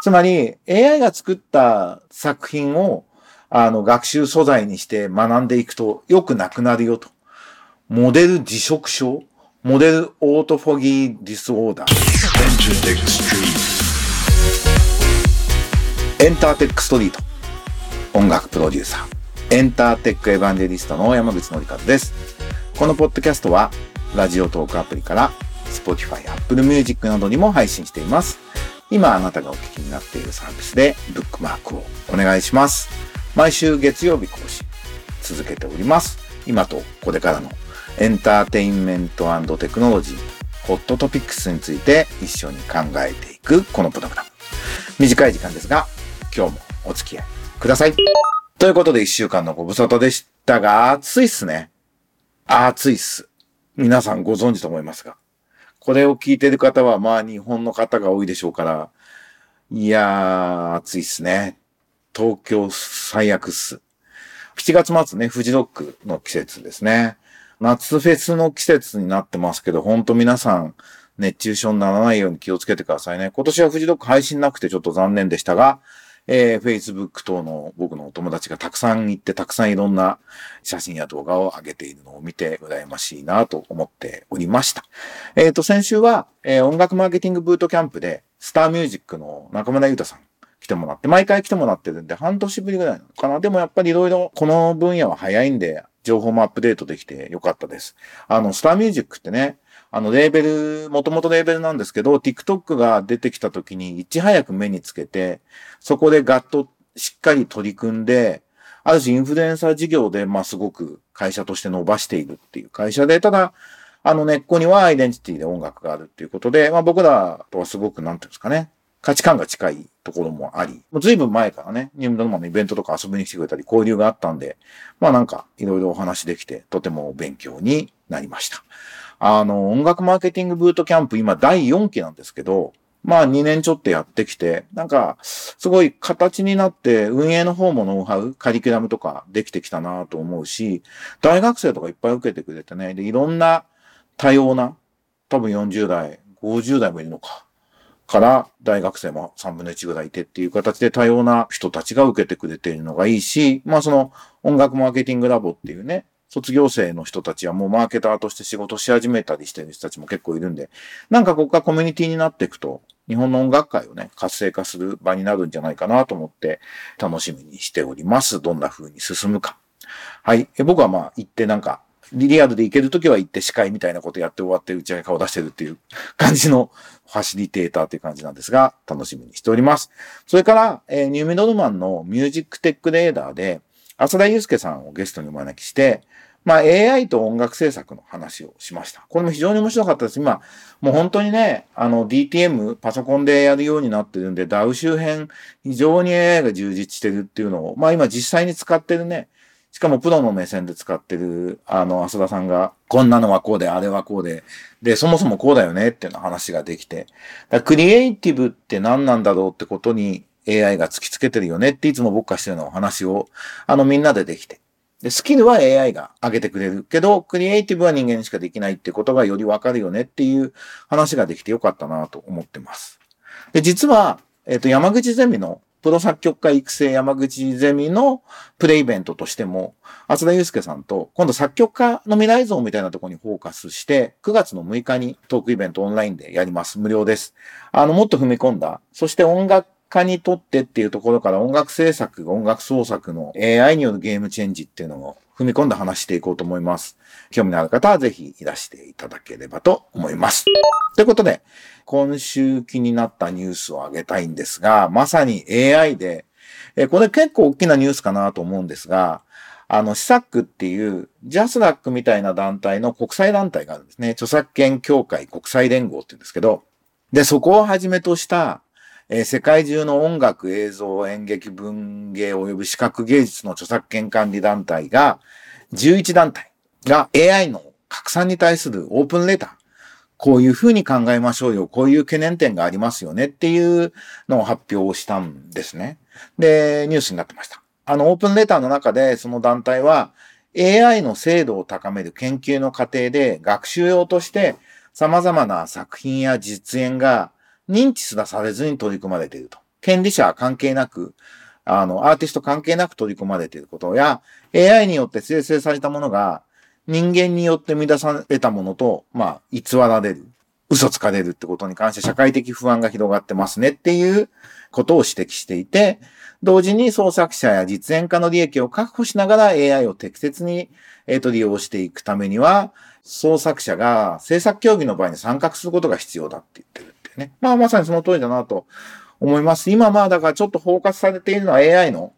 つまり AI が作った作品をあの学習素材にして学んでいくと良くなくなるよと。モデル自食症 Model Autophagy Disorder。エンターテックストリート。音楽プロデューサー。エンターテックエヴァンジェリストの山口のりかずです。このポッドキャストは、ラジオトークアプリから、Spotify、Apple Music などにも配信しています。今あなたがお聞きになっているサービスでブックマークをお願いします。毎週月曜日更新続けております。今とこれからのエンターテインメントテクノロジー、ホットトピックスについて一緒に考えていくこのプログラム。短い時間ですが、今日もお付き合いください。ということで一週間のご無沙汰でしたが、暑いっすね。暑いっす。皆さんご存知と思いますが。これを聞いてる方は、まあ日本の方が多いでしょうから、いやー、暑いっすね。東京最悪っす。7月末ね、富士ロックの季節ですね。夏フェスの季節になってますけど、ほんと皆さん、熱中症にならないように気をつけてくださいね。今年は富士ロック配信なくてちょっと残念でしたが、えー、Facebook 等の僕のお友達がたくさん行って、たくさんいろんな写真や動画を上げているのを見て、羨ましいなと思っておりました。えっ、ー、と、先週は、えー、音楽マーケティングブートキャンプで、スターミュージックの中村優太さん来てもらって、毎回来てもらってるんで、半年ぶりぐらいなのかな。でもやっぱりいろいろ、この分野は早いんで、情報もアップデートできてよかったです。あの、スターミュージックってね、あの、レーベル、もともとレーベルなんですけど、TikTok が出てきた時にいち早く目につけて、そこでガッとしっかり取り組んで、ある種インフルエンサー事業で、まあ、すごく会社として伸ばしているっていう会社で、ただ、あの根っこにはアイデンティティで音楽があるっていうことで、まあ僕らとはすごく、なんていうんですかね、価値観が近いところもあり、もう随分前からね、ニュームドルマのイベントとか遊びに来てくれたり交流があったんで、まあなんかいろいろお話できて、とても勉強になりました。あの、音楽マーケティングブートキャンプ今第4期なんですけど、まあ2年ちょっとやってきて、なんか、すごい形になって運営の方もノウハウ、カリキュラムとかできてきたなと思うし、大学生とかいっぱい受けてくれてね、で、いろんな多様な、多分40代、50代もいるのか、から大学生も3分の1ぐらいいてっていう形で多様な人たちが受けてくれているのがいいし、まあその音楽マーケティングラボっていうね、卒業生の人たちはもうマーケターとして仕事し始めたりしてる人たちも結構いるんで、なんかここがコミュニティになっていくと、日本の音楽界をね、活性化する場になるんじゃないかなと思って楽しみにしております。どんな風に進むか。はい。え僕はまあ行ってなんか、リリアルで行けるときは行って司会みたいなことやって終わって打ち上げ顔出してるっていう感じのファシリテーターっていう感じなんですが、楽しみにしております。それから、えー、ニューメドルマンのミュージックテックレーダーで、浅田祐介さんをゲストにお招きして、まあ AI と音楽制作の話をしました。これも非常に面白かったです。今、もう本当にね、あの DTM、パソコンでやるようになってるんで、DAW 周辺、非常に AI が充実してるっていうのを、まあ今実際に使ってるね、しかもプロの目線で使ってる、あの、浅田さんが、こんなのはこうで、あれはこうで、で、そもそもこうだよねっていうの話ができて、クリエイティブって何なんだろうってことに AI が突きつけてるよねっていつも僕がしてるのお話を、あの、みんなでできて。で、スキルは AI が上げてくれるけど、クリエイティブは人間にしかできないってことがよりわかるよねっていう話ができてよかったなと思ってます。で、実は、えっ、と、山口ゼミのプロ作曲家育成山口ゼミのプレイベントとしても、厚田祐介さんと、今度作曲家の未来像みたいなところにフォーカスして、9月の6日にトークイベントオンラインでやります。無料です。あの、もっと踏み込んだ、そして音楽家にとってっていうところから音楽制作、音楽創作の AI によるゲームチェンジっていうのを踏み込んで話していこうと思います。興味のある方はぜひいらしていただければと思います。ということで、今週気になったニュースをあげたいんですが、まさに AI で、えこれ結構大きなニュースかなと思うんですが、あの、シサックっていうジャスラックみたいな団体の国際団体があるんですね。著作権協会国際連合って言うんですけど、で、そこをはじめとしたえー、世界中の音楽、映像、演劇、文芸及び視覚芸術の著作権管理団体が、11団体が AI の拡散に対するオープンレター、こういうふうに考えましょうよ、こういう懸念点がありますよねっていうのを発表をしたんですね。で、ニュースになってました。あの、オープンレターの中で、その団体は、AI の精度を高める研究の過程で学習用として様々な作品や実演が認知すらされずに取り組まれていると。権利者関係なく、あの、アーティスト関係なく取り込まれていることや、AI によって生成されたものが人間によって生み出されたものと、まあ、偽られる、嘘つかれるってことに関して社会的不安が広がってますねっていうことを指摘していて、同時に創作者や実演家の利益を確保しながら AI を適切に、えー、と利用していくためには、創作者が制作競技の場合に参画することが必要だって言ってるね。まあまさにその通りだなと思います。今まあだからちょっと包括されているのは AI の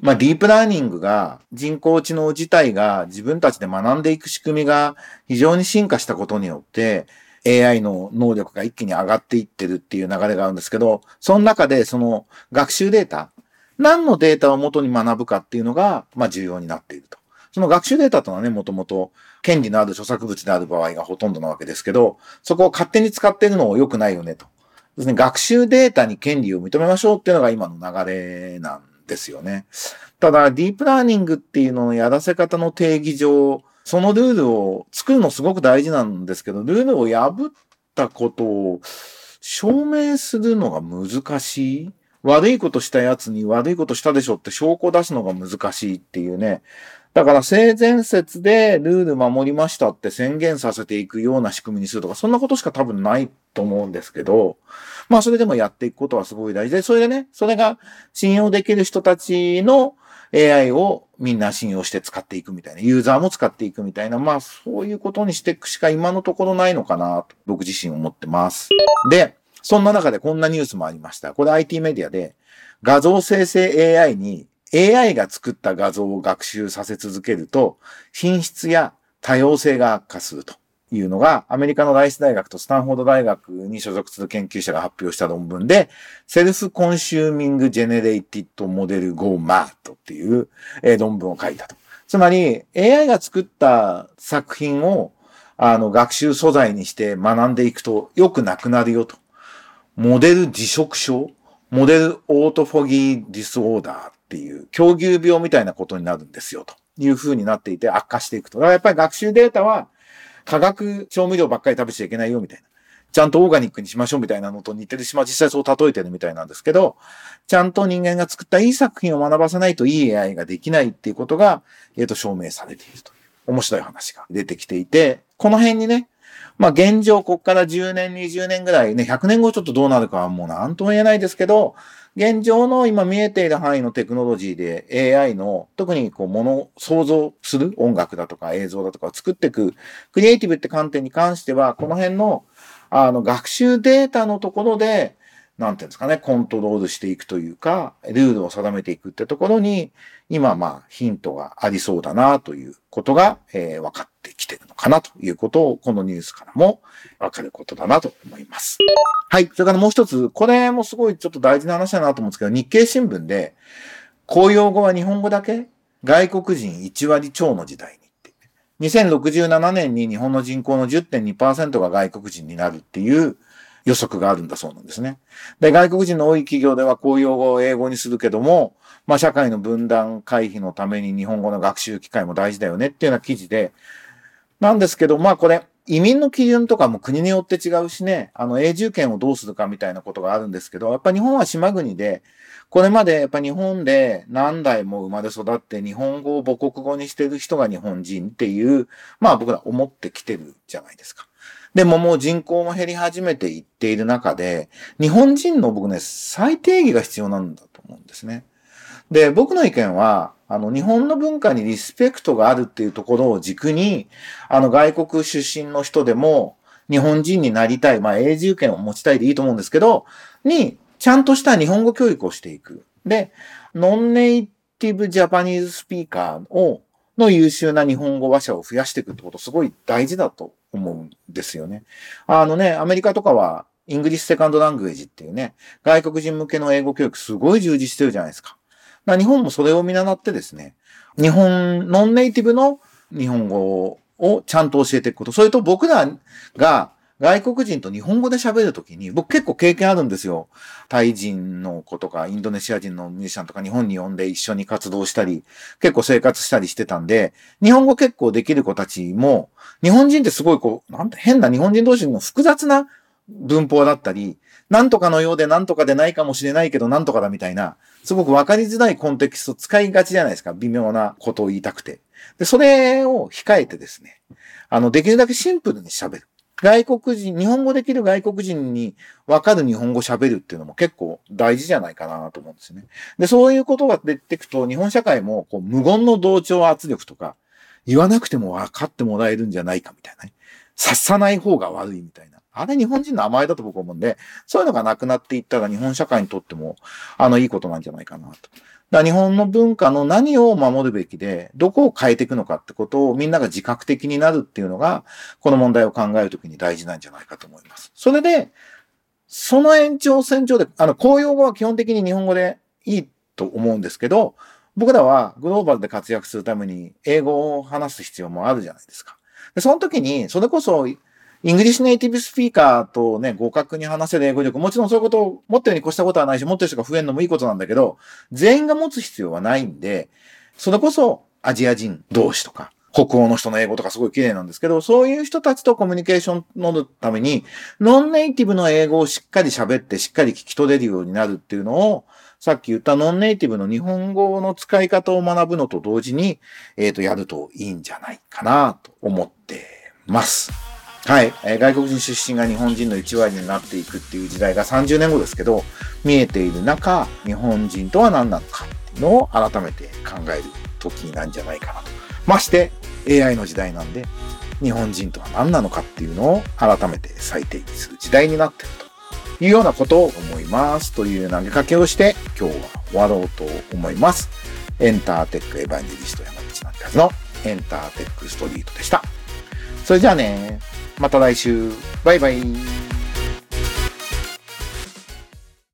まあ、ディープラーニングが、人工知能自体が自分たちで学んでいく仕組みが非常に進化したことによって、AI の能力が一気に上がっていってるっていう流れがあるんですけど、その中でその学習データ、何のデータを元に学ぶかっていうのが、まあ重要になっていると。その学習データとはね、もともと権利のある著作物である場合がほとんどなわけですけど、そこを勝手に使ってるのも良くないよねと。ですね、学習データに権利を認めましょうっていうのが今の流れなんですよね。ただ、ディープラーニングっていうののやらせ方の定義上、そのルールを作るのすごく大事なんですけど、ルールを破ったことを証明するのが難しい。悪いことしたやつに悪いことしたでしょって証拠を出すのが難しいっていうね。だから性善説でルール守りましたって宣言させていくような仕組みにするとか、そんなことしか多分ないと思うんですけど、まあそれでもやっていくことはすごい大事で、それでね、それが信用できる人たちの AI をみんな信用して使っていくみたいな、ユーザーも使っていくみたいな、まあそういうことにしていくしか今のところないのかなと僕自身思ってます。で、そんな中でこんなニュースもありました。これ IT メディアで画像生成 AI に AI が作った画像を学習させ続けると、品質や多様性が悪化するというのが、アメリカのライス大学とスタンフォード大学に所属する研究者が発表した論文で、 Self-Consuming Generative Model Go MAD っていう、え論文を書いたと。つまり、AI が作った作品をあの学習素材にして学んでいくと良くなくなるよと。モデル自食症 Model Autophagy Disorder っていう、狂牛病みたいなことになるんですよ、という風になっていて悪化していくと。だからやっぱり学習データは、化学調味料ばっかり食べちゃいけないよ、みたいな。ちゃんとオーガニックにしましょうみたいなのと似てるし、まあ実際そう例えてるみたいなんですけど、ちゃんと人間が作ったいい作品を学ばせないといい AI ができないっていうことが、えっ、ー、と、証明されているという面白い話が出てきていて、この辺にね、まあ現状、こっから10年、20年ぐらいね、100年後ちょっとどうなるかはもう何とも言えないですけど、現状の今見えている範囲のテクノロジーで AI の特にこう物を想像する音楽だとか映像だとかを作っていくクリエイティブって観点に関してはこの辺のあの学習データのところでなんていうんですかね、コントロールしていくというか、ルールを定めていくってところに、今まあヒントがありそうだなということが、えー、分かってきてるのかなということを、このニュースからも分かることだなと思います。はい。それからもう一つ、これもすごいちょっと大事な話だなと思うんですけど、日経新聞で、公用語は日本語だけ？外国人1割超の時代に。2067年に日本の人口の10.2%が外国人になるっていう予測があるんだそうなんですね。で、外国人の多い企業では公用語を英語にするけども、まあ社会の分断回避のために日本語の学習機会も大事だよねっていうような記事で、なんですけど、まあこれ、移民の基準とかも国によって違うしね、あの永住権をどうするかみたいなことがあるんですけど、やっぱ日本は島国で、これまでやっぱ日本で何代も生まれ育って日本語を母国語にしてる人が日本人っていう、まあ僕ら思ってきてるじゃないですか。でももう人口も減り始めていっている中で、日本人の僕ね、最低義が必要なんだと思うんですね。で、僕の意見は、あの、日本の文化にリスペクトがあるっていうところを軸に、あの、外国出身の人でも、日本人になりたい、まあ、永住権を持ちたいでいいと思うんですけど、に、ちゃんとした日本語教育をしていく。で、 non-native Japanese speaker を、の優秀な日本語話者を増やしていくってことすごい大事だと思うんですよね。あのね、アメリカとかは、 English second language っていうね、外国人向けの英語教育すごい充実してるじゃないですか。か日本もそれを見習ってですね、日本、 non-native の日本語をちゃんと教えていくこと。それと僕らが外国人と日本語で喋るときに、僕結構経験あるんですよ。タイ人の子とか、インドネシア人のミュージシャンとか日本に呼んで一緒に活動したり、結構生活したりしてたんで、日本語結構できる子たちも、日本人ってすごいこう、なんて変な日本人同士の複雑な文法だったり、なんとかのようでなんとかでないかもしれないけどなんとかだみたいな、すごくわかりづらいコンテキスト使いがちじゃないですか。微妙なことを言いたくて。で、それを控えてですね、あの、できるだけシンプルに喋る。外国人、日本語できる外国人にわかる日本語喋るっていうのも結構大事じゃないかなと思うんですよね。で、そういうことが出てくと、日本社会もこう無言の同調圧力とか、言わなくても分かってもらえるんじゃないかみたいなね。察さない方が悪いみたいな。あれ日本人の甘えだと僕思うんで、そういうのがなくなっていったら日本社会にとっても、あの、いいことなんじゃないかなと。だ日本の文化の何を守るべきで、どこを変えていくのかってことをみんなが自覚的になるっていうのが、この問題を考えるときに大事なんじゃないかと思います。それで、その延長線上で、あの、公用語は基本的に日本語でいいと思うんですけど、僕らはグローバルで活躍するために英語を話す必要もあるじゃないですか。でその時に、それこそ English native speaker とね、互角に話せる英語力、もちろんそういうことを持ってるに越したことはないし、持ってる人が増えるのもいいことなんだけど、全員が持つ必要はないんで、それこそアジア人同士とか、北欧の人の英語とかすごい綺麗なんですけど、そういう人たちとコミュニケーションのるために、ノンネイティブの英語をしっかり喋ってしっかり聞き取れるようになるっていうのを、さっき言ったノンネイティブの日本語の使い方を学ぶのと同時に、えっ、ー、と、やるといいんじゃないかなと思ってます。はい、えー、外国人出身が日本人の1割になっていくっていう時代が30年後ですけど、見えている中、日本人とは何なのかっていうのを改めて考える時なんじゃないかなと。まして AI の時代なんで、日本人とは何なのかっていうのを改めて再定義する時代になってるというようなことを思います。という投げかけをして今日は終わろうと思います。エンターテックエヴァンジェリスト山口なんてはずのエンターテックストリートでした。それじゃあねまた来週。バイバイ。